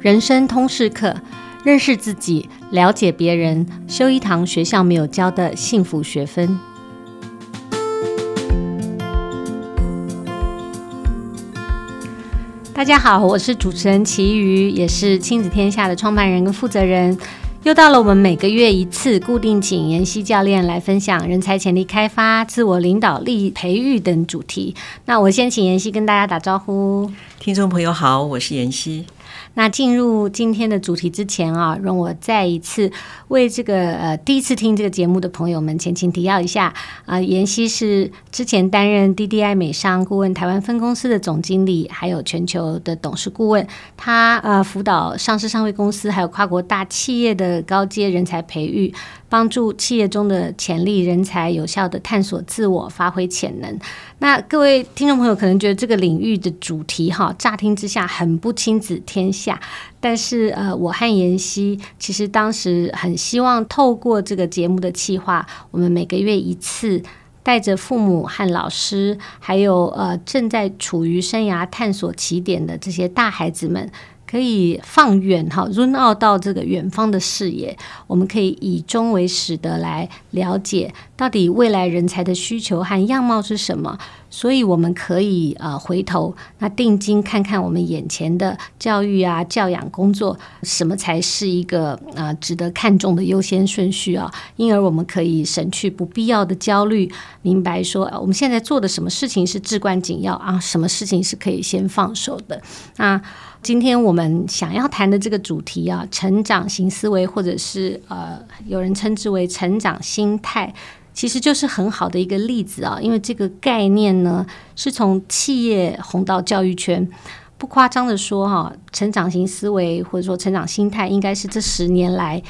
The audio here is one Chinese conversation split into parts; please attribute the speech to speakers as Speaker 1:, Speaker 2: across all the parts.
Speaker 1: 人生通识课，认识自己，了解别人，修一堂学校没有教的幸福学分。大家好，我是主持人齐瑜，也是亲子天下的创办人跟负责人。又到了我们每个月一次固定请妍希教练来分享人才潜力开发、自我领导力培育等主题。那我先请妍希跟大家打招呼。
Speaker 2: 听众朋友好，我是妍希。
Speaker 1: 那进入今天的主题之前啊，让我再一次为这个呃第一次听这个节目的朋友们前情提要一下啊，妍希是之前担任 DDI 美商顾问台湾分公司的总经理，还有全球的董事顾问。他呃辅导上市上柜公司还有跨国大企业的高阶人才培育。帮助企业中的潜力人才有效地探索自我、发挥潜能。那各位听众朋友可能觉得这个领域的主题哈，乍听之下很不亲子天下。但是呃，我和妍希其实当时很希望透过这个节目的企划，我们每个月一次，带着父母和老师，还有呃正在处于生涯探索起点的这些大孩子们。可以放远哈，run out 到这个远方的视野，我们可以以终为始的来了解到底未来人才的需求和样貌是什么。所以我们可以呃回头那定睛看看我们眼前的教育啊教养工作，什么才是一个呃值得看重的优先顺序啊？因而我们可以省去不必要的焦虑，明白说我们现在做的什么事情是至关紧要啊，什么事情是可以先放手的。那今天我们想要谈的这个主题啊，成长型思维，或者是呃，有人称之为成长心态，其实就是很好的一个例子啊。因为这个概念呢，是从企业红到教育圈。不夸张的说，哈，成长型思维或者说成长心态，应该是这十年来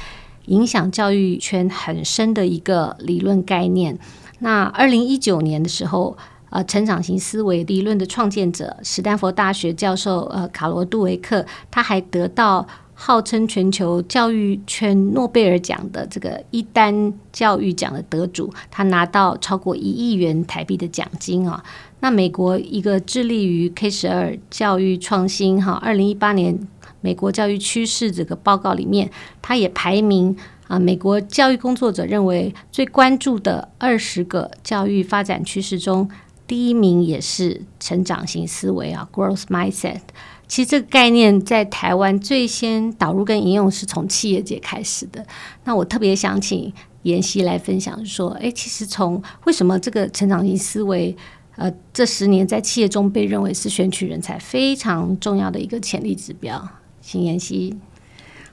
Speaker 1: 影响教育圈很深的一个理论概念。那二零一九年的时候。呃，成长型思维理论的创建者，史丹佛大学教授呃卡罗杜维克，他还得到号称全球教育圈诺贝尔奖的这个伊丹教育奖的得主，他拿到超过一亿元台币的奖金啊。那美国一个致力于 K 十二教育创新哈，二零一八年美国教育趋势这个报告里面，他也排名啊，美国教育工作者认为最关注的二十个教育发展趋势中。第一名也是成长型思维啊，growth mindset。其实这个概念在台湾最先导入跟应用是从企业界开始的。那我特别想请妍希来分享说，诶，其实从为什么这个成长型思维，呃，这十年在企业中被认为是选取人才非常重要的一个潜力指标？请妍希。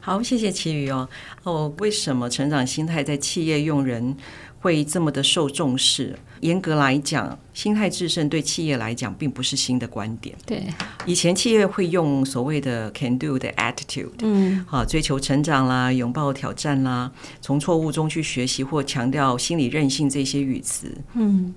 Speaker 2: 好，谢谢琦瑜哦。哦，为什么成长心态在企业用人会这么的受重视？严格来讲，心态制胜对企业来讲并不是新的观点。
Speaker 1: 对，
Speaker 2: 以前企业会用所谓的 “can do” 的 attitude，嗯，好，追求成长啦，拥抱挑战啦，从错误中去学习或强调心理韧性这些语词，嗯。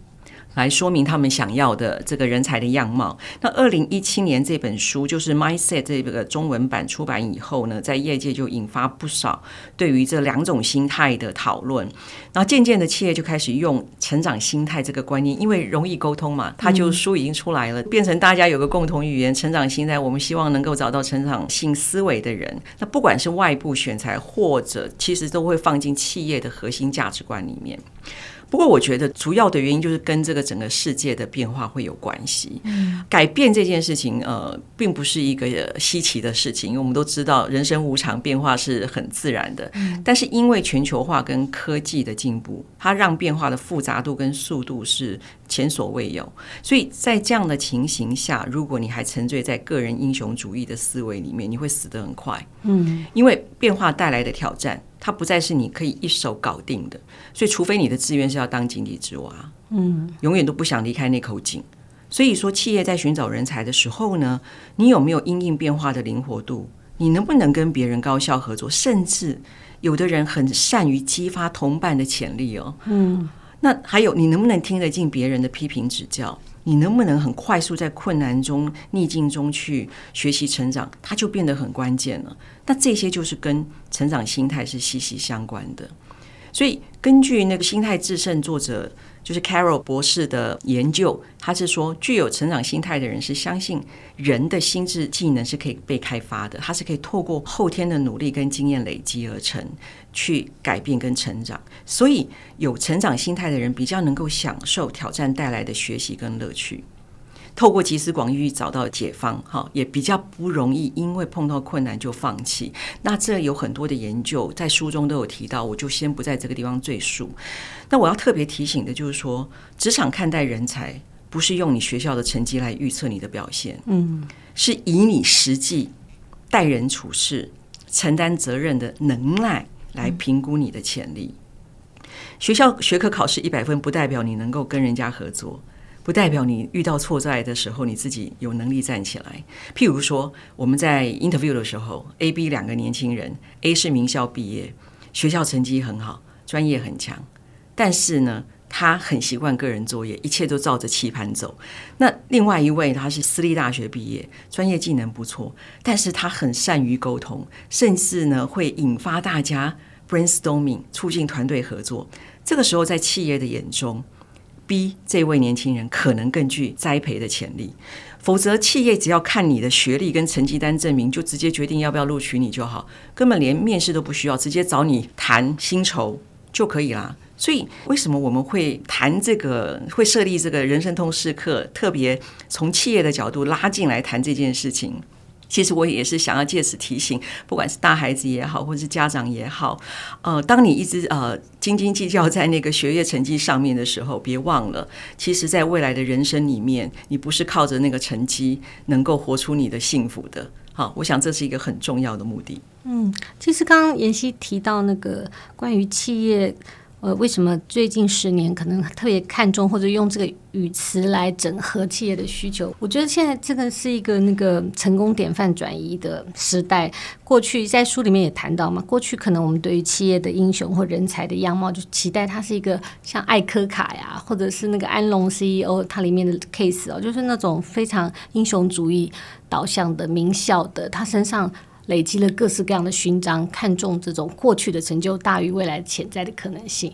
Speaker 2: 来说明他们想要的这个人才的样貌。那二零一七年这本书就是《Mindset》这个中文版出版以后呢，在业界就引发不少对于这两种心态的讨论。然后渐渐的，企业就开始用成长心态这个观念，因为容易沟通嘛，它就书已经出来了，变成大家有个共同语言。成长心态，我们希望能够找到成长性思维的人。那不管是外部选材，或者其实都会放进企业的核心价值观里面。不过，我觉得主要的原因就是跟这个整个世界的变化会有关系。改变这件事情，呃，并不是一个稀奇的事情，因为我们都知道人生无常，变化是很自然的。但是因为全球化跟科技的进步，它让变化的复杂度跟速度是前所未有。所以在这样的情形下，如果你还沉醉在个人英雄主义的思维里面，你会死得很快。嗯，因为变化带来的挑战。它不再是你可以一手搞定的，所以除非你的志愿是要当井底之蛙，嗯，永远都不想离开那口井。所以说，企业在寻找人才的时候呢，你有没有因应变化的灵活度？你能不能跟别人高效合作？甚至有的人很善于激发同伴的潜力哦，嗯，那还有你能不能听得进别人的批评指教？你能不能很快速在困难中、逆境中去学习成长？它就变得很关键了。那这些就是跟成长心态是息息相关的。所以，根据那个心态制胜作者就是 Carol 博士的研究，他是说，具有成长心态的人是相信人的心智技能是可以被开发的，他是可以透过后天的努力跟经验累积而成，去改变跟成长。所以，有成长心态的人比较能够享受挑战带来的学习跟乐趣。透过集思广益找到解方，哈，也比较不容易因为碰到困难就放弃。那这有很多的研究在书中都有提到，我就先不在这个地方赘述。那我要特别提醒的就是说，职场看待人才不是用你学校的成绩来预测你的表现，嗯，是以你实际待人处事、承担责任的能耐来评估你的潜力。学校学科考试一百分，不代表你能够跟人家合作。不代表你遇到挫败的时候，你自己有能力站起来。譬如说，我们在 interview 的时候，A、B 两个年轻人，A 是名校毕业，学校成绩很好，专业很强，但是呢，他很习惯个人作业，一切都照着棋盘走。那另外一位，他是私立大学毕业，专业技能不错，但是他很善于沟通，甚至呢会引发大家 brainstorming，促进团队合作。这个时候，在企业的眼中，B 这位年轻人可能更具栽培的潜力，否则企业只要看你的学历跟成绩单证明，就直接决定要不要录取你就好，根本连面试都不需要，直接找你谈薪酬就可以啦。所以为什么我们会谈这个，会设立这个人生通识课，特别从企业的角度拉进来谈这件事情？其实我也是想要借此提醒，不管是大孩子也好，或者是家长也好，呃，当你一直呃斤斤计较在那个学业成绩上面的时候，别忘了，其实在未来的人生里面，你不是靠着那个成绩能够活出你的幸福的。好，我想这是一个很重要的目的。
Speaker 1: 嗯，其实刚刚妍希提到那个关于企业。呃，为什么最近十年可能特别看重或者用这个语词来整合企业的需求？我觉得现在真的是一个那个成功典范转移的时代。过去在书里面也谈到嘛，过去可能我们对于企业的英雄或人才的样貌，就期待他是一个像艾柯卡呀，或者是那个安龙 CEO，它里面的 case 哦，就是那种非常英雄主义导向的名校的，他身上。累积了各式各样的勋章，看重这种过去的成就大于未来潜在的可能性。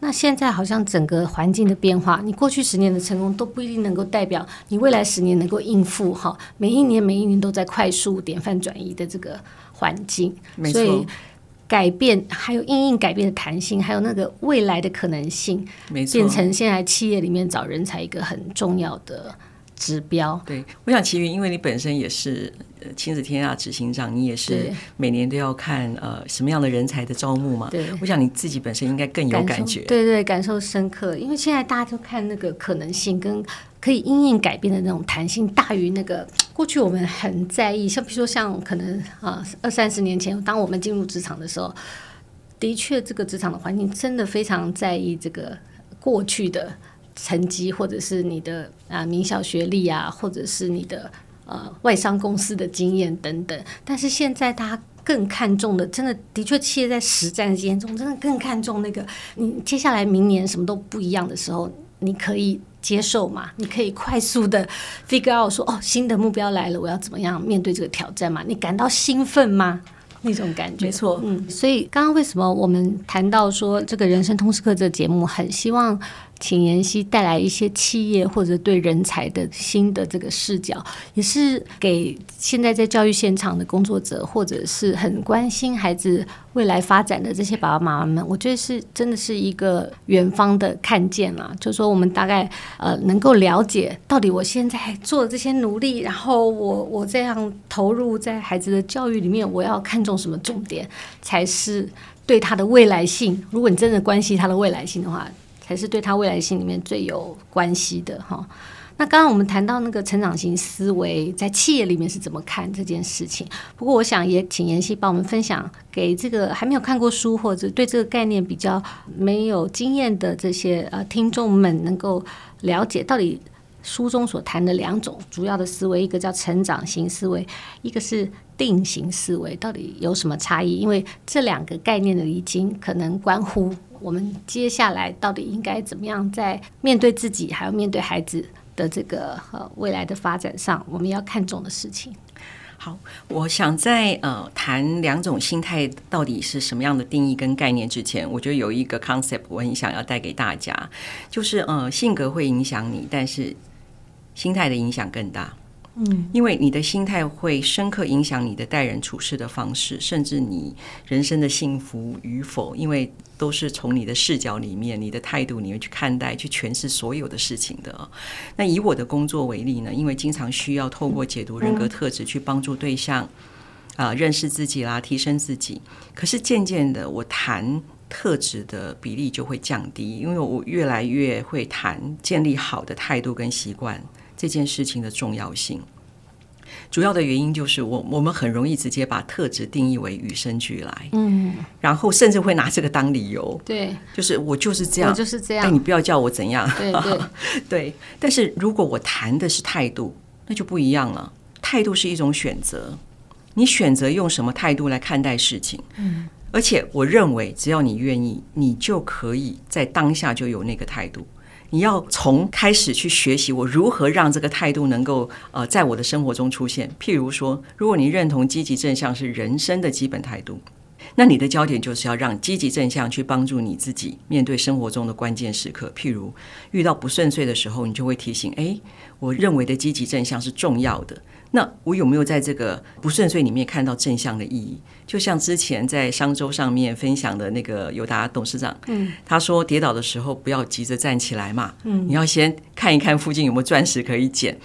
Speaker 1: 那现在好像整个环境的变化，你过去十年的成功都不一定能够代表你未来十年能够应付哈。每一年每一年都在快速典范转移的这个环境。所以改变还有因应改变的弹性，还有那个未来的可能性。变成现在企业里面找人才一个很重要的指标。
Speaker 2: 对，我想其余，因为你本身也是。亲子天下执行长，你也是每年都要看呃什么样的人才的招募嘛？
Speaker 1: 对，
Speaker 2: 我想你自己本身应该更有感觉。
Speaker 1: 对对，感受深刻。因为现在大家都看那个可能性跟可以因应改变的那种弹性，大于那个 过去我们很在意。像比如说像可能啊二三十年前，当我们进入职场的时候，的确这个职场的环境真的非常在意这个过去的成绩，或者是你的啊名校学历啊，或者是你的。呃，外商公司的经验等等，但是现在大家更看重的，真的的确，企业在实战经验中，真的更看重那个，你接下来明年什么都不一样的时候，你可以接受吗？你可以快速的 figure out 说，哦，新的目标来了，我要怎么样面对这个挑战吗？你感到兴奋吗？那种感觉，
Speaker 2: 没错，
Speaker 1: 嗯，所以刚刚为什么我们谈到说这个人生通识课这个节目，很希望。请妍希带来一些企业或者对人才的新的这个视角，也是给现在在教育现场的工作者，或者是很关心孩子未来发展的这些爸爸妈妈们，我觉得是真的是一个远方的看见啦。就说，我们大概呃能够了解到底我现在做的这些努力，然后我我这样投入在孩子的教育里面，我要看重什么重点，才是对他的未来性。如果你真的关心他的未来性的话。才是对他未来心里面最有关系的哈。那刚刚我们谈到那个成长型思维在企业里面是怎么看这件事情？不过我想也请妍希帮我们分享给这个还没有看过书或者对这个概念比较没有经验的这些呃听众们，能够了解到底书中所谈的两种主要的思维，一个叫成长型思维，一个是定型思维，到底有什么差异？因为这两个概念的厘清可能关乎。我们接下来到底应该怎么样在面对自己，还有面对孩子的这个呃未来的发展上，我们要看重的事情。
Speaker 2: 好，我想在呃谈两种心态到底是什么样的定义跟概念之前，我觉得有一个 concept 我很想要带给大家，就是呃性格会影响你，但是心态的影响更大。嗯，因为你的心态会深刻影响你的待人处事的方式，甚至你人生的幸福与否，因为都是从你的视角里面、你的态度里面去看待、去诠释所有的事情的。那以我的工作为例呢，因为经常需要透过解读人格特质去帮助对象啊、呃、认识自己啦、提升自己，可是渐渐的，我谈特质的比例就会降低，因为我越来越会谈建立好的态度跟习惯。这件事情的重要性，主要的原因就是我我们很容易直接把特质定义为与生俱来，嗯，然后甚至会拿这个当理由，
Speaker 1: 对，
Speaker 2: 就是我就是这样，
Speaker 1: 我就是这样，
Speaker 2: 但你不要叫我怎样，
Speaker 1: 对对。
Speaker 2: 对。但是如果我谈的是态度，那就不一样了。态度是一种选择，你选择用什么态度来看待事情，嗯，而且我认为只要你愿意，你就可以在当下就有那个态度。你要从开始去学习，我如何让这个态度能够呃在我的生活中出现。譬如说，如果你认同积极正向是人生的基本态度，那你的焦点就是要让积极正向去帮助你自己面对生活中的关键时刻。譬如遇到不顺遂的时候，你就会提醒：哎，我认为的积极正向是重要的。那我有没有在这个不顺遂里面看到正向的意义？就像之前在商周上面分享的那个友达董事长，嗯，他说跌倒的时候不要急着站起来嘛，嗯，你要先看一看附近有没有钻石可以捡。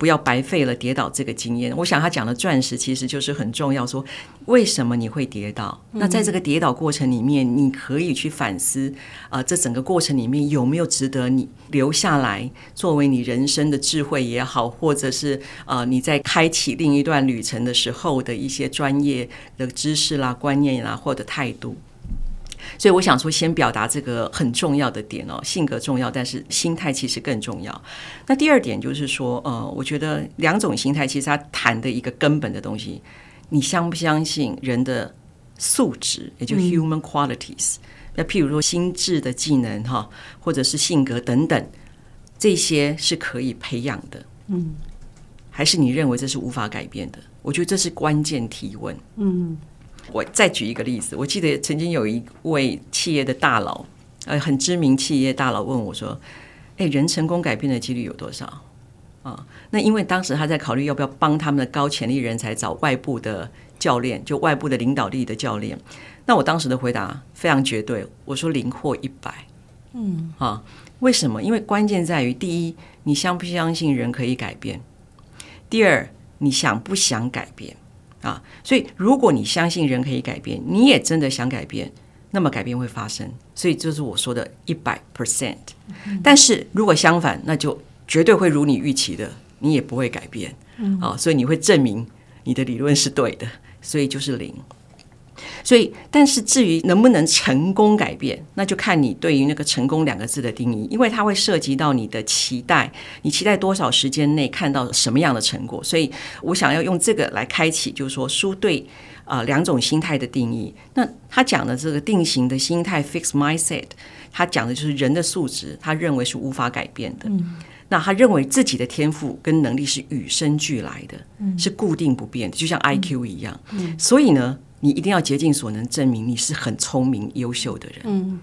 Speaker 2: 不要白费了跌倒这个经验。我想他讲的钻石其实就是很重要。说为什么你会跌倒？那在这个跌倒过程里面，你可以去反思啊、这整个过程里面有没有值得你留下来作为你人生的智慧也好，或者是呃你在开启另一段旅程的时候的一些专业的知识啦、观念啦或者态度。所以我想说，先表达这个很重要的点哦，性格重要，但是心态其实更重要。那第二点就是说，呃，我觉得两种心态其实它谈的一个根本的东西，你相不相信人的素质，也就 human qualities？那譬如说心智的技能哈，或者是性格等等，这些是可以培养的，嗯，还是你认为这是无法改变的？我觉得这是关键提问，嗯。我再举一个例子，我记得曾经有一位企业的大佬，呃，很知名企业大佬问我说：“哎，人成功改变的几率有多少？”啊，那因为当时他在考虑要不要帮他们的高潜力人才找外部的教练，就外部的领导力的教练。那我当时的回答非常绝对，我说零或一百。嗯，啊，为什么？因为关键在于第一，你相不相信人可以改变；第二，你想不想改变？啊，所以如果你相信人可以改变，你也真的想改变，那么改变会发生。所以这是我说的一百 percent。但是如果相反，那就绝对会如你预期的，你也不会改变。啊，所以你会证明你的理论是对的，所以就是零。所以，但是至于能不能成功改变，那就看你对于那个“成功”两个字的定义，因为它会涉及到你的期待，你期待多少时间内看到什么样的成果。所以我想要用这个来开启，就是说书对啊两种心态的定义。那他讲的这个定型的心态 （fixed mindset），他讲的就是人的素质，他认为是无法改变的。那他认为自己的天赋跟能力是与生俱来的，是固定不变的，就像 IQ 一样。所以呢。你一定要竭尽所能证明你是很聪明、优秀的人，嗯，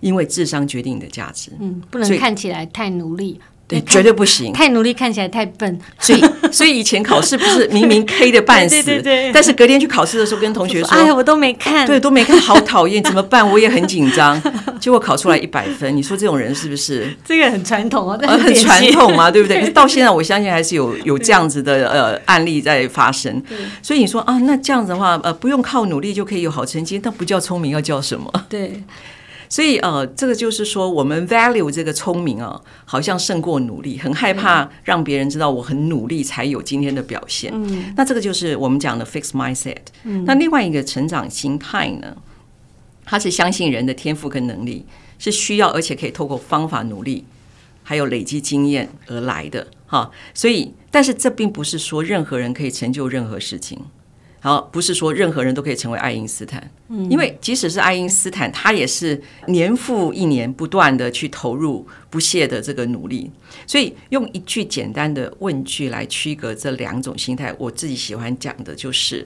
Speaker 2: 因为智商决定你的价值，
Speaker 1: 嗯，不能看起来太努力，
Speaker 2: 对，绝对不行，
Speaker 1: 太努力看起来太笨，
Speaker 2: 所以，所以以前考试不是 明明 K 的半死，对对对，但是隔天去考试的时候跟同学说，
Speaker 1: 哎呀，我都没看，
Speaker 2: 对，都没看，好讨厌，怎么办？我也很紧张，结果考出来一百分，你说这种人是不是？
Speaker 1: 这个很传统哦，
Speaker 2: 很传统嘛，对不对？可是到现在，我相信还是有 有这样子的呃案例在发生。所以你说啊，那这样子的话，呃，不用靠努力就可以有好成绩，那不叫聪明，要叫什么？
Speaker 1: 对。
Speaker 2: 所以呃，这个就是说，我们 value 这个聪明啊，好像胜过努力，很害怕让别人知道我很努力才有今天的表现。嗯，那这个就是我们讲的 fixed mindset。嗯，那另外一个成长心态呢，它是相信人的天赋跟能力是需要，而且可以透过方法努力，还有累积经验而来的哈。所以，但是这并不是说任何人可以成就任何事情。然后不是说任何人都可以成为爱因斯坦，嗯，因为即使是爱因斯坦，他也是年复一年不断的去投入不懈的这个努力。所以用一句简单的问句来区隔这两种心态，我自己喜欢讲的就是：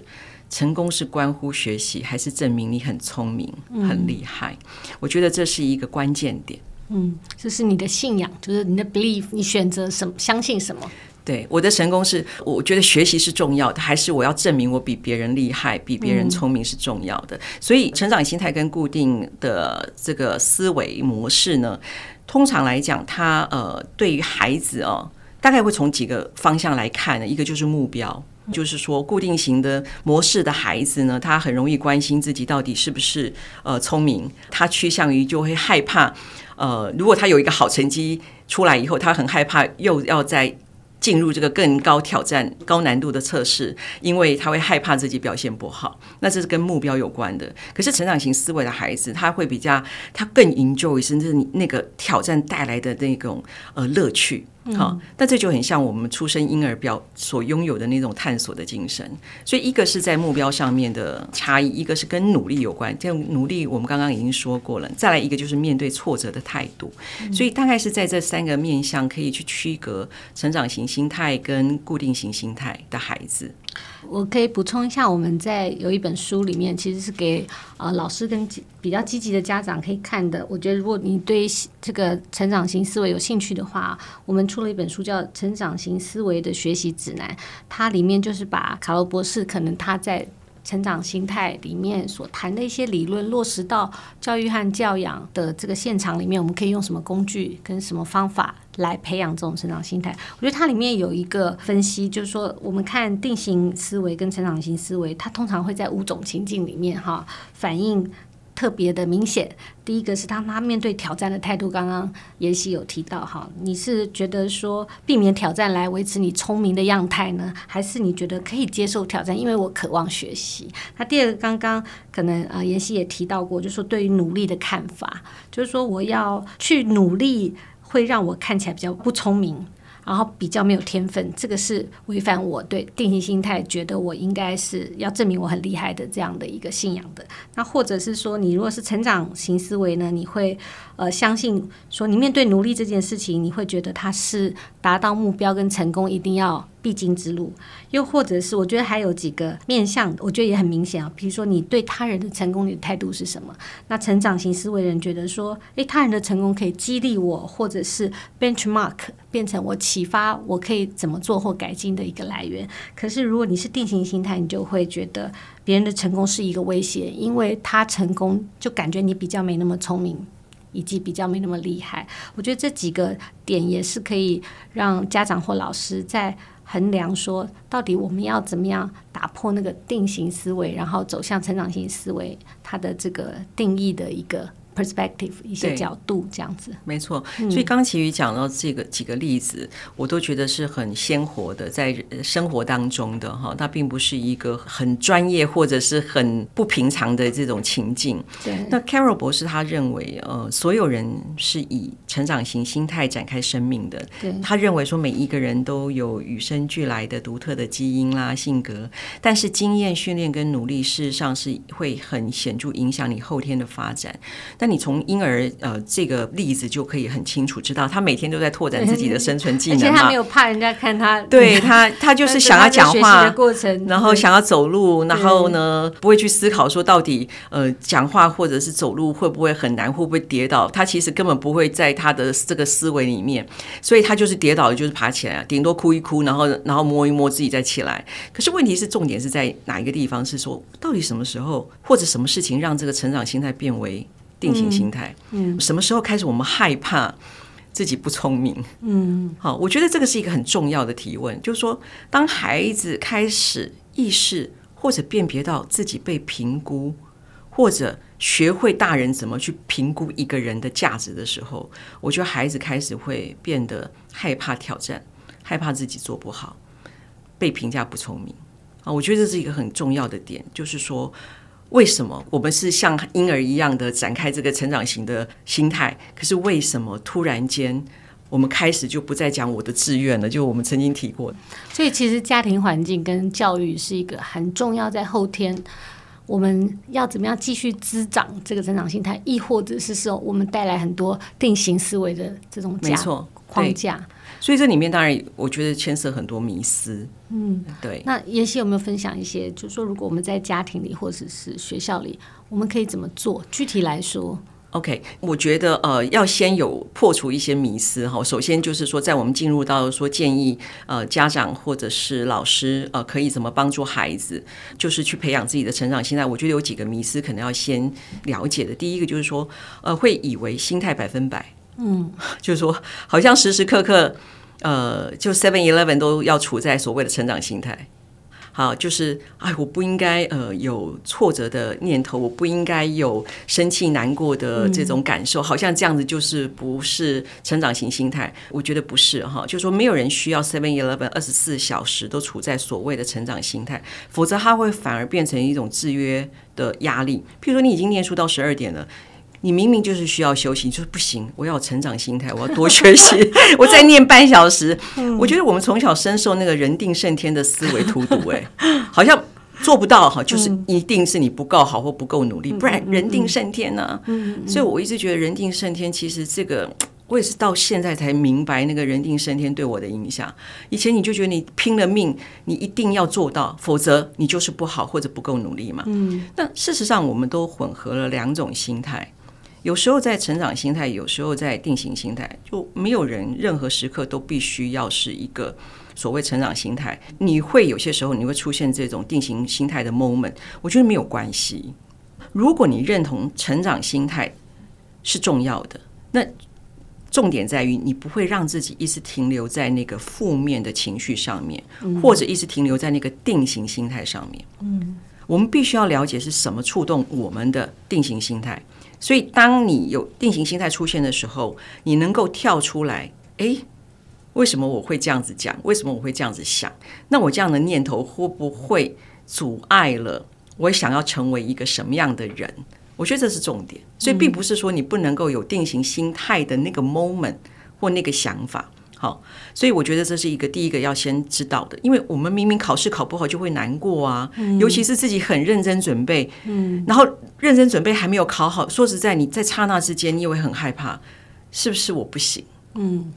Speaker 2: 成功是关乎学习，还是证明你很聪明、很厉害？我觉得这是一个关键点。
Speaker 1: 嗯，这是你的信仰，就是你的 belief，你选择什么，相信什么？
Speaker 2: 对，我的成功是，我觉得学习是重要的，还是我要证明我比别人厉害、比别人聪明是重要的？嗯、所以，成长心态跟固定的这个思维模式呢，通常来讲，它呃，对于孩子哦，大概会从几个方向来看呢。一个就是目标，就是说固定型的模式的孩子呢，他很容易关心自己到底是不是呃聪明，他趋向于就会害怕。呃，如果他有一个好成绩出来以后，他很害怕又要再进入这个更高挑战、高难度的测试，因为他会害怕自己表现不好。那这是跟目标有关的。可是成长型思维的孩子，他会比较，他更 enjoy 甚至那个挑战带来的那种呃乐趣。好，那这就很像我们出生婴儿表所拥有的那种探索的精神。所以，一个是在目标上面的差异，一个是跟努力有关。这种努力我们刚刚已经说过了。再来一个就是面对挫折的态度。所以，大概是在这三个面向可以去区隔成长型心态跟固定型心态的孩子。
Speaker 1: 我可以补充一下，我们在有一本书里面，其实是给呃老师跟比较积极的家长可以看的。我觉得，如果你对这个成长型思维有兴趣的话，我们出了一本书叫《成长型思维的学习指南》，它里面就是把卡罗博士可能他在。成长心态里面所谈的一些理论落实到教育和教养的这个现场里面，我们可以用什么工具跟什么方法来培养这种成长心态？我觉得它里面有一个分析，就是说我们看定型思维跟成长型思维，它通常会在五种情境里面哈反映。特别的明显，第一个是当他面对挑战的态度。刚刚妍希有提到哈，你是觉得说避免挑战来维持你聪明的样态呢，还是你觉得可以接受挑战，因为我渴望学习？那第二个，刚刚可能啊，妍希也提到过，就是说对于努力的看法，就是说我要去努力，会让我看起来比较不聪明。然后比较没有天分，这个是违反我对定型心态，觉得我应该是要证明我很厉害的这样的一个信仰的。那或者是说，你如果是成长型思维呢，你会呃相信说，你面对奴隶这件事情，你会觉得它是达到目标跟成功一定要必经之路，又或者是我觉得还有几个面向，我觉得也很明显啊。比如说，你对他人的成功，你的态度是什么？那成长型思维人觉得说，诶，他人的成功可以激励我，或者是 benchmark 变成我启发我可以怎么做或改进的一个来源。可是如果你是定型心态，你就会觉得别人的成功是一个威胁，因为他成功就感觉你比较没那么聪明，以及比较没那么厉害。我觉得这几个点也是可以让家长或老师在。衡量说，到底我们要怎么样打破那个定型思维，然后走向成长型思维，它的这个定义的一个。Perspective 一些角度这样子，
Speaker 2: 没错。所以刚奇宇讲到这个几个例子，我都觉得是很鲜活的，在生活当中的哈，它并不是一个很专业或者是很不平常的这种情境。
Speaker 1: 对。
Speaker 2: 那 Carol 博士他认为，呃，所有人是以成长型心态展开生命的。
Speaker 1: 对。
Speaker 2: 他认为说，每一个人都有与生俱来的独特的基因啦、性格，但是经验训练跟努力，事实上是会很显著影响你后天的发展。那你从婴儿呃这个例子就可以很清楚知道，他每天都在拓展自己的生存技能，
Speaker 1: 而且他没有怕人家看他。
Speaker 2: 对他，他就是想要讲话
Speaker 1: 的过程，
Speaker 2: 然后想要走路，然后呢不会去思考说到底呃讲话或者是走路会不会很难，会不会跌倒？他其实根本不会在他的这个思维里面，所以他就是跌倒了就是爬起来，顶多哭一哭，然后然后摸一摸自己再起来。可是问题是重点是在哪一个地方？是说到底什么时候或者什么事情让这个成长心态变为？定型心态，嗯，什么时候开始我们害怕自己不聪明？嗯，好，我觉得这个是一个很重要的提问，就是说，当孩子开始意识或者辨别到自己被评估，或者学会大人怎么去评估一个人的价值的时候，我觉得孩子开始会变得害怕挑战，害怕自己做不好，被评价不聪明。啊，我觉得这是一个很重要的点，就是说。为什么我们是像婴儿一样的展开这个成长型的心态？可是为什么突然间我们开始就不再讲我的志愿了，就我们曾经提过。
Speaker 1: 所以其实家庭环境跟教育是一个很重要，在后天我们要怎么样继续滋长这个成长心态，亦或者是说我们带来很多定型思维的这种架
Speaker 2: 没错
Speaker 1: 框架。
Speaker 2: 所以这里面当然我觉得牵涉很多迷思。嗯，对。
Speaker 1: 那妍希有没有分享一些，就是说如果我们在家庭里或者是学校里，我们可以怎么做？具体来说。
Speaker 2: OK，我觉得呃，要先有破除一些迷思哈。首先就是说，在我们进入到说建议呃家长或者是老师呃可以怎么帮助孩子，就是去培养自己的成长心态。我觉得有几个迷思可能要先了解的。第一个就是说，呃，会以为心态百分百，嗯，就是说好像时时刻刻呃，就 Seven Eleven 都要处在所谓的成长心态。好，就是哎，我不应该呃有挫折的念头，我不应该有生气难过的这种感受，好像这样子就是不是成长型心态。我觉得不是哈，就是说没有人需要 Seven Eleven 二十四小时都处在所谓的成长心态，否则它会反而变成一种制约的压力。譬如说，你已经念书到十二点了。你明明就是需要休息，你就是不行。我要有成长心态，我要多学习。我再念半小时。我觉得我们从小深受那个人定胜天的思维荼毒，哎，好像做不到哈，就是一定是你不够好或不够努力，不然人定胜天呢。所以我一直觉得人定胜天，其实这个我也是到现在才明白那个人定胜天对我的影响。以前你就觉得你拼了命，你一定要做到，否则你就是不好或者不够努力嘛。嗯，那事实上我们都混合了两种心态。有时候在成长心态，有时候在定型心态，就没有人任何时刻都必须要是一个所谓成长心态。你会有些时候你会出现这种定型心态的 moment，我觉得没有关系。如果你认同成长心态是重要的，那重点在于你不会让自己一直停留在那个负面的情绪上面，或者一直停留在那个定型心态上面。嗯，我们必须要了解是什么触动我们的定型心态。所以，当你有定型心态出现的时候，你能够跳出来，诶，为什么我会这样子讲？为什么我会这样子想？那我这样的念头会不会阻碍了我想要成为一个什么样的人？我觉得这是重点。所以，并不是说你不能够有定型心态的那个 moment 或那个想法。好，所以我觉得这是一个第一个要先知道的，因为我们明明考试考不好就会难过啊，嗯、尤其是自己很认真准备，嗯，然后认真准备还没有考好，说实在，你在刹那之间你也会很害怕，是不是我不行？嗯，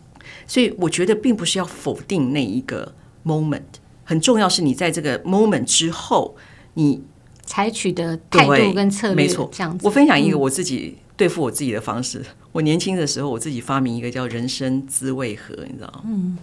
Speaker 2: 所以我觉得并不是要否定那一个 moment，很重要是你在这个 moment 之后，你
Speaker 1: 采取的态度跟策略，没错，这样子。
Speaker 2: 我分享一个我自己。对付我自己的方式，我年轻的时候，我自己发明一个叫人生滋味盒，你知道吗？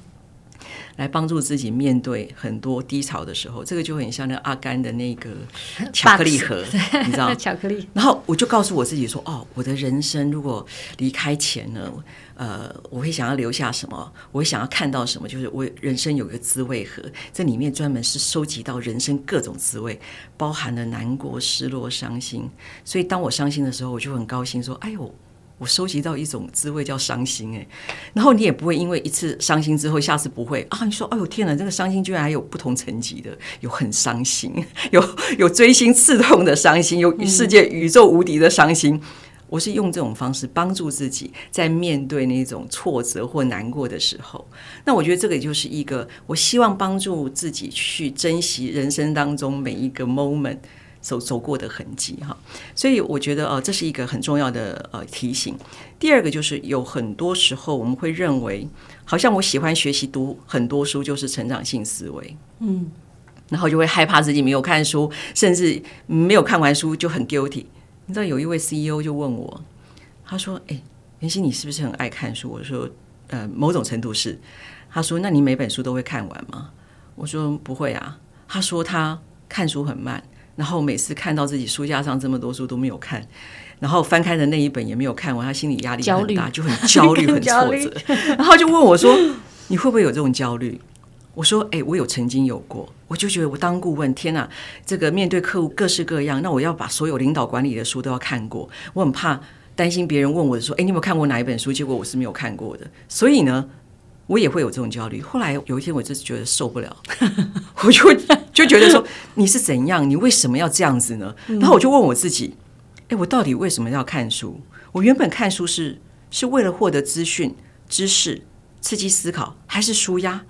Speaker 2: 来帮助自己面对很多低潮的时候，这个就很像那个阿甘的那个 巧克力盒，你知道？
Speaker 1: 巧克力。
Speaker 2: 然后我就告诉我自己说：“哦，我的人生如果离开前呢，呃，我会想要留下什么？我会想要看到什么？就是我人生有一个滋味盒，这里面专门是收集到人生各种滋味，包含了难过、失落、伤心。所以当我伤心的时候，我就很高兴说：‘哎呦，我收集到一种滋味叫伤心。’哎，然后你也不会因为一次伤心之后，下次不会啊？你说：‘哎呦天哪，这个伤心居然还有不同层级的，有很伤心，有有锥心刺痛的伤心，有世界宇宙无敌的伤心。’我是用这种方式帮助自己，在面对那种挫折或难过的时候，那我觉得这个也就是一个，我希望帮助自己去珍惜人生当中每一个 moment 走走过的痕迹哈。所以我觉得呃，这是一个很重要的呃提醒。第二个就是有很多时候我们会认为，好像我喜欢学习读很多书就是成长性思维，嗯，然后就会害怕自己没有看书，甚至没有看完书就很 guilty。你知道有一位 CEO 就问我，他说：“哎，袁熙，你是不是很爱看书？”我说：“呃，某种程度是。”他说：“那你每本书都会看完吗？”我说：“不会啊。”他说：“他看书很慢，然后每次看到自己书架上这么多书都没有看，然后翻开的那一本也没有看完，他心理压力很大，就很焦虑、很挫折。然后就问我说：“你会不会有这种焦虑？”我说：“哎，我有曾经有过。”我就觉得我当顾问，天哪，这个面对客户各式各样，那我要把所有领导管理的书都要看过。我很怕担心别人问我说：“哎，你有没有看过哪一本书？”结果我是没有看过的，所以呢，我也会有这种焦虑。后来有一天，我就是觉得受不了，我就就觉得说：“你是怎样？你为什么要这样子呢？”然后我就问我自己：“哎，我到底为什么要看书？我原本看书是是为了获得资讯、知识。”刺激思考，还是书压？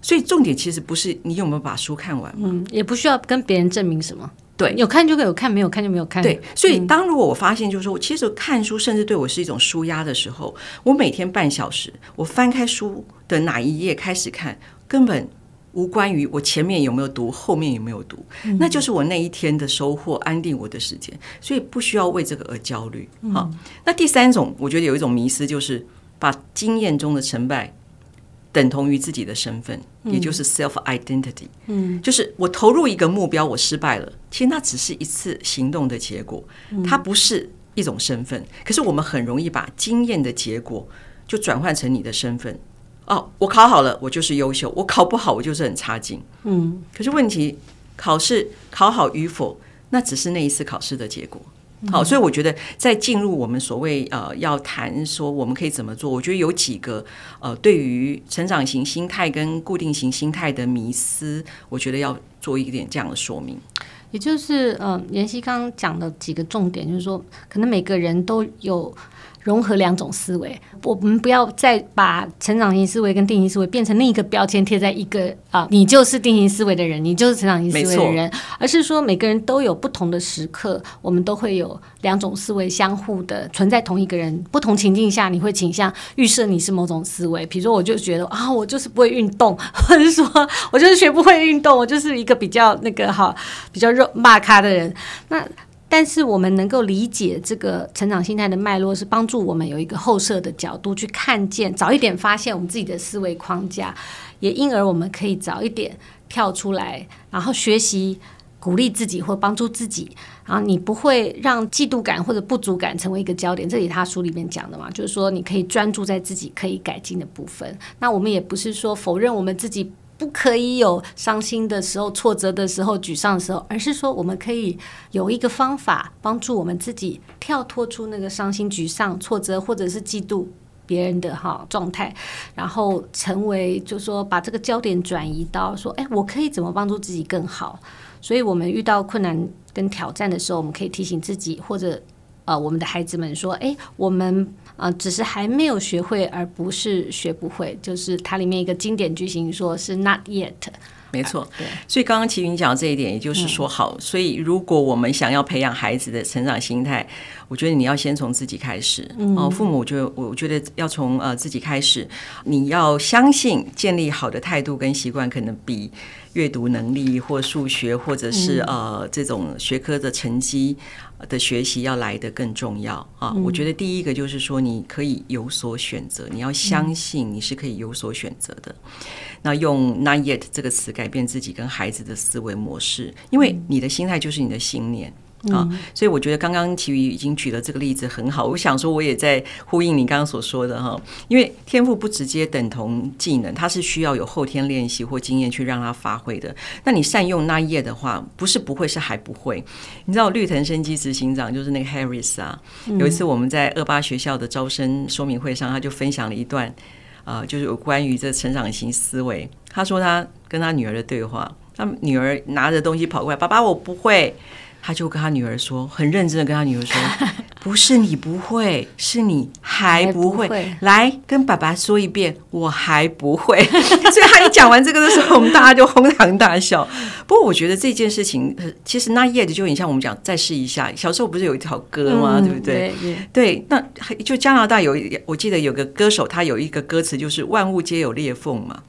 Speaker 2: 所以重点其实不是你有没有把书看完，
Speaker 1: 嗯，也不需要跟别人证明什么。
Speaker 2: 对，
Speaker 1: 有看就有看，没有看就没有看。
Speaker 2: 对，所以当如果我发现，就是说，其实看书甚至对我是一种舒压的时候，我每天半小时，我翻开书的哪一页开始看，根本无关于我前面有没有读，后面有没有读，那就是我那一天的收获，安定我的时间，所以不需要为这个而焦虑。好，那第三种，我觉得有一种迷思，就是把经验中的成败。等同于自己的身份，也就是 self identity。嗯，就是我投入一个目标，我失败了，其实那只是一次行动的结果，它不是一种身份。可是我们很容易把经验的结果就转换成你的身份。哦，我考好了，我就是优秀；我考不好，我就是很差劲。嗯，可是问题，考试考好与否，那只是那一次考试的结果。好，所以我觉得在进入我们所谓呃要谈说我们可以怎么做，我觉得有几个呃对于成长型心态跟固定型心态的迷思，我觉得要做一点这样的说明。
Speaker 1: 也就是呃，妍希刚刚讲的几个重点，就是说可能每个人都有。融合两种思维，我们不要再把成长型思维跟定型思维变成另一个标签贴在一个啊，你就是定型思维的人，你就是成长型思维的人，而是说每个人都有不同的时刻，我们都会有两种思维相互的存在同一个人，不同情境下你会倾向预设你是某种思维，比如说我就觉得啊，我就是不会运动，或者说我就是学不会运动，我就是一个比较那个哈比较肉骂咖的人，那。但是我们能够理解这个成长心态的脉络，是帮助我们有一个后设的角度去看见，早一点发现我们自己的思维框架，也因而我们可以早一点跳出来，然后学习鼓励自己或帮助自己。然后你不会让嫉妒感或者不足感成为一个焦点，这里他书里面讲的嘛，就是说你可以专注在自己可以改进的部分。那我们也不是说否认我们自己。不可以有伤心的时候、挫折的时候、沮丧的时候，而是说我们可以有一个方法帮助我们自己跳脱出那个伤心、沮丧、挫折或者是嫉妒别人的哈状态，然后成为就说把这个焦点转移到说，哎，我可以怎么帮助自己更好？所以我们遇到困难跟挑战的时候，我们可以提醒自己或者呃我们的孩子们说，哎，我们。啊、呃，只是还没有学会，而不是学不会。就是它里面一个经典句型，说是 “not yet”。
Speaker 2: 没错。所以刚刚齐云讲这一点，也就是说，好。所以如果我们想要培养孩子的成长心态，我觉得你要先从自己开始。嗯、哦，父母，我觉得，我觉得要从呃自己开始。你要相信，建立好的态度跟习惯，可能比阅读能力或数学，或者是呃这种学科的成绩。的学习要来得更重要啊！我觉得第一个就是说，你可以有所选择，你要相信你是可以有所选择的。那用 “not yet” 这个词改变自己跟孩子的思维模式，因为你的心态就是你的信念。啊，所以我觉得刚刚其余已经举了这个例子很好。我想说，我也在呼应你刚刚所说的哈，因为天赋不直接等同技能，它是需要有后天练习或经验去让它发挥的。那你善用那一页的话，不是不会，是还不会。你知道绿藤生机执行长就是那个 Harris 啊，有一次我们在二八学校的招生说明会上，他就分享了一段，呃，就是有关于这成长型思维。他说他跟他女儿的对话，他女儿拿着东西跑过来，爸爸，我不会。他就跟他女儿说，很认真的跟他女儿说：“ 不是你不会，是你还不会。不会来跟爸爸说一遍，我还不会。”所以他一讲完这个的时候，我们大家就哄堂大笑。不过我觉得这件事情，其实那叶子就很像我们讲，再试一下。小时候不是有一条歌吗？嗯、对不对？对，对，那就加拿大有，我记得有个歌手，他有一个歌词就是“万物皆有裂缝”嘛。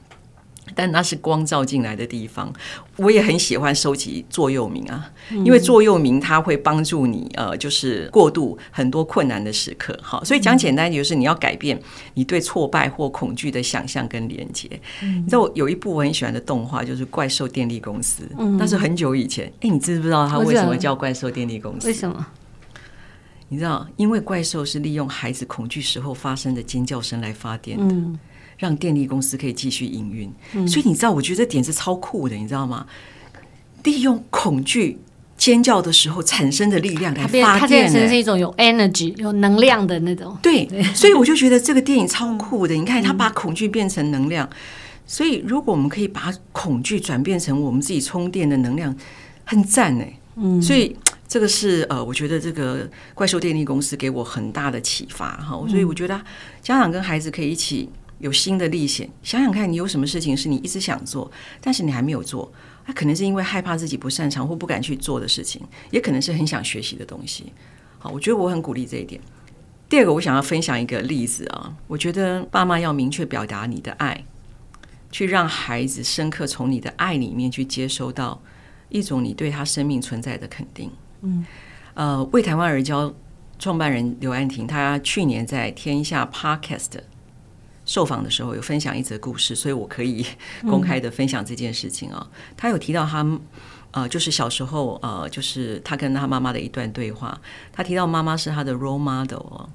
Speaker 2: 但那是光照进来的地方，我也很喜欢收集座右铭啊，因为座右铭它会帮助你呃，就是过渡很多困难的时刻。好，所以讲简单就是你要改变你对挫败或恐惧的想象跟连接。你知道我有一部我很喜欢的动画，就是《怪兽电力公司》，那是很久以前。哎，你知不知道它为什么叫怪兽电力公司？
Speaker 1: 为什么？
Speaker 2: 你知道，因为怪兽是利用孩子恐惧时候发生的尖叫声来发电的。让电力公司可以继续营运，嗯、所以你知道，我觉得这点是超酷的，你知道吗？利用恐惧尖叫的时候产生的力量来发电，它变
Speaker 1: 成是一种有 energy、有能量的那种。
Speaker 2: 对，对所以我就觉得这个电影超酷的。你看，它把恐惧变成能量，嗯、所以如果我们可以把恐惧转变成我们自己充电的能量，很赞哎。嗯，所以这个是呃，我觉得这个怪兽电力公司给我很大的启发哈。所以我觉得家长跟孩子可以一起。有新的历险。想想看，你有什么事情是你一直想做，但是你还没有做？他可能是因为害怕自己不擅长或不敢去做的事情，也可能是很想学习的东西。好，我觉得我很鼓励这一点。第二个，我想要分享一个例子啊，我觉得爸妈要明确表达你的爱，去让孩子深刻从你的爱里面去接收到一种你对他生命存在的肯定。嗯，呃，为台湾而教创办人刘安婷，她去年在天下 Podcast。受访的时候有分享一则故事，所以我可以 公开的分享这件事情啊。他有提到他呃，就是小时候呃，就是他跟他妈妈的一段对话。他提到妈妈是他的 role model 哦。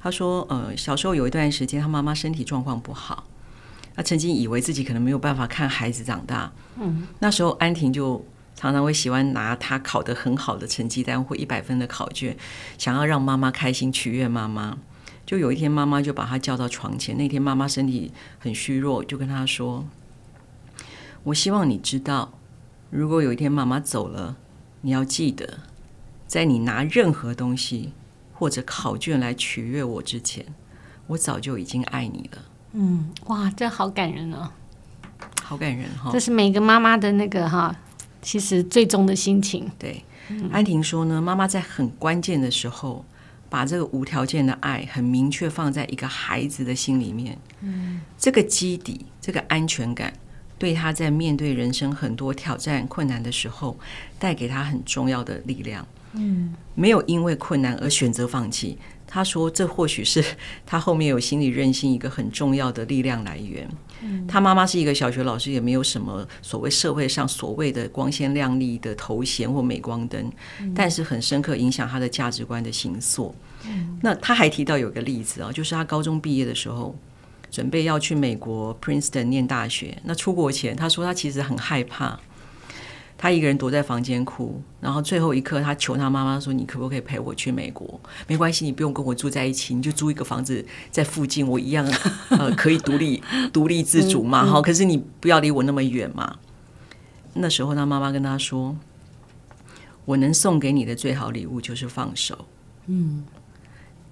Speaker 2: 他说呃，小时候有一段时间他妈妈身体状况不好，他曾经以为自己可能没有办法看孩子长大。嗯，那时候安婷就常常会喜欢拿他考得很好的成绩单或一百分的考卷，想要让妈妈开心，取悦妈妈。就有一天，妈妈就把他叫到床前。那天妈妈身体很虚弱，就跟他说：“我希望你知道，如果有一天妈妈走了，你要记得，在你拿任何东西或者考卷来取悦我之前，我早就已经爱你了。”
Speaker 1: 嗯，哇，这好感人哦，
Speaker 2: 好感人哈！
Speaker 1: 这是每个妈妈的那个哈，其实最终的心情。
Speaker 2: 对，安婷说呢，妈妈在很关键的时候。把这个无条件的爱很明确放在一个孩子的心里面，嗯，这个基底，这个安全感，对他在面对人生很多挑战困难的时候，带给他很重要的力量，嗯，没有因为困难而选择放弃。他说：“这或许是 他后面有心理韧性一个很重要的力量来源。嗯、他妈妈是一个小学老师，也没有什么所谓社会上所谓的光鲜亮丽的头衔或镁光灯，嗯、但是很深刻影响他的价值观的形塑。嗯、那他还提到有个例子啊，就是他高中毕业的时候，准备要去美国 Princeton 念大学。那出国前，他说他其实很害怕。”他一个人躲在房间哭，然后最后一刻，他求他妈妈说：“你可不可以陪我去美国？没关系，你不用跟我住在一起，你就租一个房子在附近，我一样呃可以独立 独立自主嘛。好，可是你不要离我那么远嘛。”那时候他妈妈跟他说：“我能送给你的最好礼物就是放手。嗯，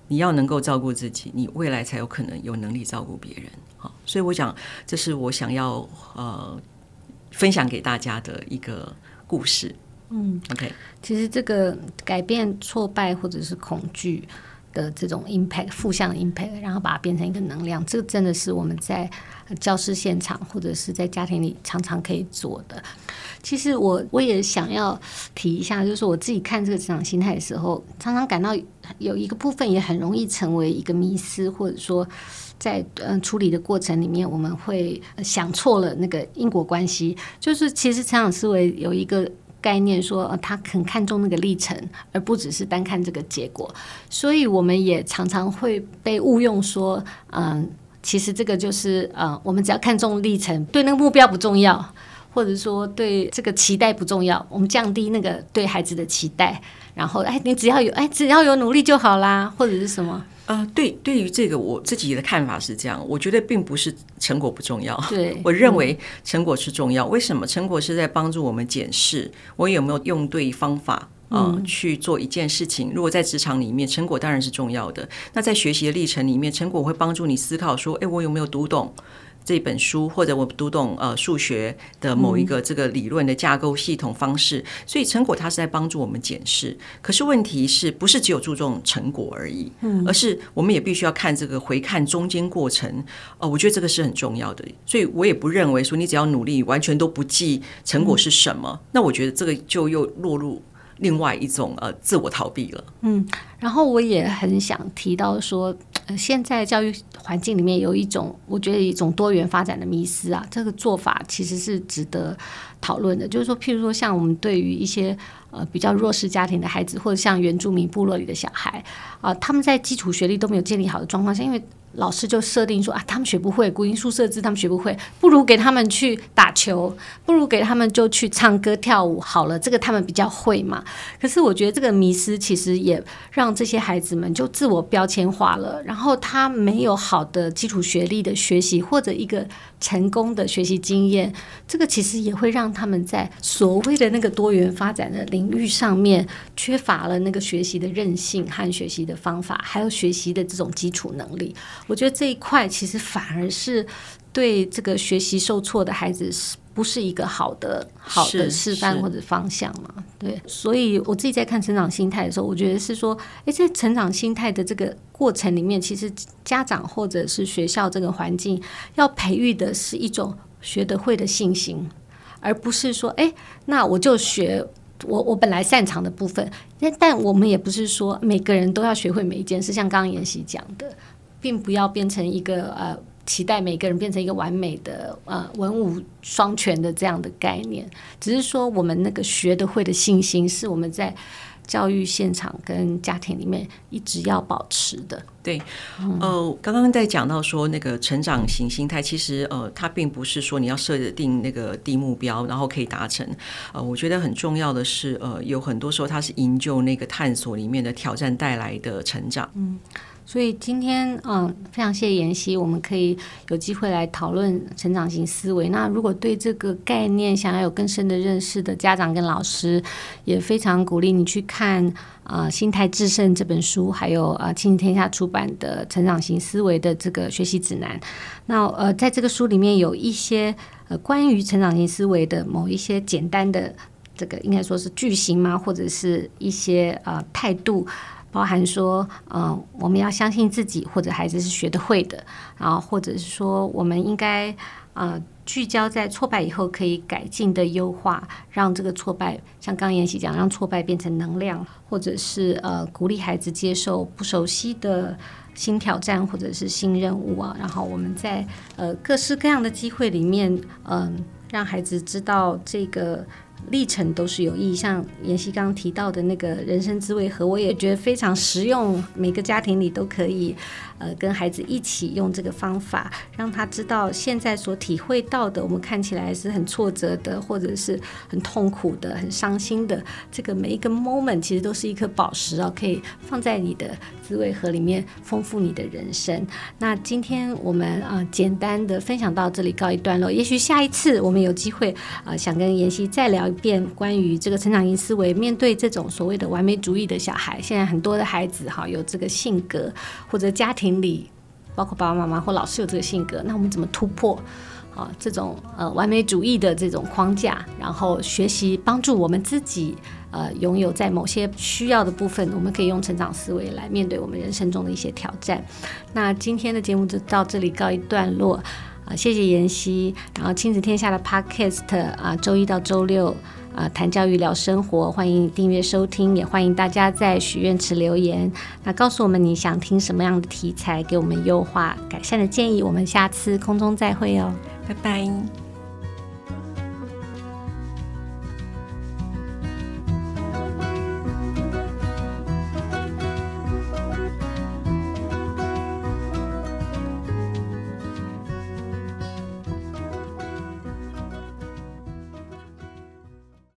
Speaker 2: 你要能够照顾自己，你未来才有可能有能力照顾别人。好，所以我想，这是我想要呃。”分享给大家的一个故事。嗯，OK，
Speaker 1: 其实这个改变挫败或者是恐惧的这种 impact，负向的 impact，然后把它变成一个能量，这个真的是我们在教室现场或者是在家庭里常常可以做的。其实我我也想要提一下，就是我自己看这个职场心态的时候，常常感到有一个部分也很容易成为一个迷思，或者说。在嗯处理的过程里面，我们会想错了那个因果关系。就是其实成长思维有一个概念说，说他很看重那个历程，而不只是单看这个结果。所以我们也常常会被误用说，嗯，其实这个就是呃，我们只要看重历程，对那个目标不重要，或者说对这个期待不重要，我们降低那个对孩子的期待，然后哎，你只要有哎，只要有努力就好啦，或者是什么。
Speaker 2: 呃，对，对于这个我自己的看法是这样，我觉得并不是成果不重要，
Speaker 1: 对，
Speaker 2: 我认为成果是重要。为什么？成果是在帮助我们检视我有没有用对方法啊，呃，去做一件事情。如果在职场里面，成果当然是重要的。那在学习的历程里面，成果会帮助你思考说，哎，我有没有读懂？这本书，或者我读懂呃数学的某一个这个理论的架构系统方式，嗯、所以成果它是在帮助我们检视。可是问题是不是只有注重成果而已？嗯，而是我们也必须要看这个回看中间过程。哦、呃，我觉得这个是很重要的。所以我也不认为说你只要努力，完全都不计成果是什么。嗯、那我觉得这个就又落入另外一种呃自我逃避了。嗯，
Speaker 1: 然后我也很想提到说。呃，现在教育环境里面有一种，我觉得一种多元发展的迷失啊，这个做法其实是值得讨论的。就是说，譬如说，像我们对于一些呃比较弱势家庭的孩子，或者像原住民部落里的小孩啊，他们在基础学历都没有建立好的状况下，因为老师就设定说啊，他们学不会古音数设置，他们学不会，不如给他们去打球，不如给他们就去唱歌跳舞好了，这个他们比较会嘛。可是我觉得这个迷失其实也让这些孩子们就自我标签化了，然后他没有好的基础学历的学习或者一个成功的学习经验，这个其实也会让他们在所谓的那个多元发展的领域上面缺乏了那个学习的韧性和学习的方法，还有学习的这种基础能力。我觉得这一块其实反而是对这个学习受挫的孩子是不是一个好的好的示范或者方向嘛？对，所以我自己在看成长心态的时候，我觉得是说，诶，在成长心态的这个过程里面，其实家长或者是学校这个环境要培育的是一种学得会的信心，而不是说，诶，那我就学我我本来擅长的部分。但但我们也不是说每个人都要学会每一件事，像刚刚妍希讲的，并不要变成一个呃。期待每个人变成一个完美的呃文武双全的这样的概念，只是说我们那个学得会的信心是我们在教育现场跟家庭里面一直要保持的。
Speaker 2: 对，呃，刚刚在讲到说那个成长型心态，其实呃，它并不是说你要设定那个低目标然后可以达成。呃，我觉得很重要的是，呃，有很多时候它是营救那个探索里面的挑战带来的成长。嗯。
Speaker 1: 所以今天，嗯，非常谢谢妍希，我们可以有机会来讨论成长型思维。那如果对这个概念想要有更深的认识的家长跟老师，也非常鼓励你去看啊、《心态致胜》这本书，还有啊亲子天下出版的成长型思维的这个学习指南。那呃，在这个书里面有一些呃关于成长型思维的某一些简单的这个应该说是句型吗，或者是一些呃态度。包含说，嗯、我们要相信自己，或者孩子是学得会的，然后或者是说，我们应该呃聚焦在挫败以后可以改进的优化，让这个挫败像刚刚妍希讲，让挫败变成能量，或者是呃鼓励孩子接受不熟悉的新挑战或者是新任务啊，然后我们在呃各式各样的机会里面，嗯、让孩子知道这个。历程都是有意义，像妍希刚刚提到的那个人生滋味盒，我也觉得非常实用，每个家庭里都可以。呃，跟孩子一起用这个方法，让他知道现在所体会到的，我们看起来是很挫折的，或者是很痛苦的、很伤心的，这个每一个 moment 其实都是一颗宝石啊，可以放在你的滋味盒里面，丰富你的人生。那今天我们啊、简单的分享到这里告一段落。也许下一次我们有机会啊、想跟妍希再聊一遍关于这个成长型思维，面对这种所谓的完美主义的小孩，现在很多的孩子哈，有这个性格或者家庭。里包括爸爸妈妈或老师有这个性格，那我们怎么突破啊这种呃完美主义的这种框架，然后学习帮助我们自己呃拥有在某些需要的部分，我们可以用成长思维来面对我们人生中的一些挑战。那今天的节目就到这里告一段落啊，谢谢妍希，然后亲子天下的 Podcast 啊，周一到周六。啊，谈教育聊生活，欢迎订阅收听，也欢迎大家在许愿池留言，那告诉我们你想听什么样的题材，给我们优化改善的建议。我们下次空中再会哦，拜拜。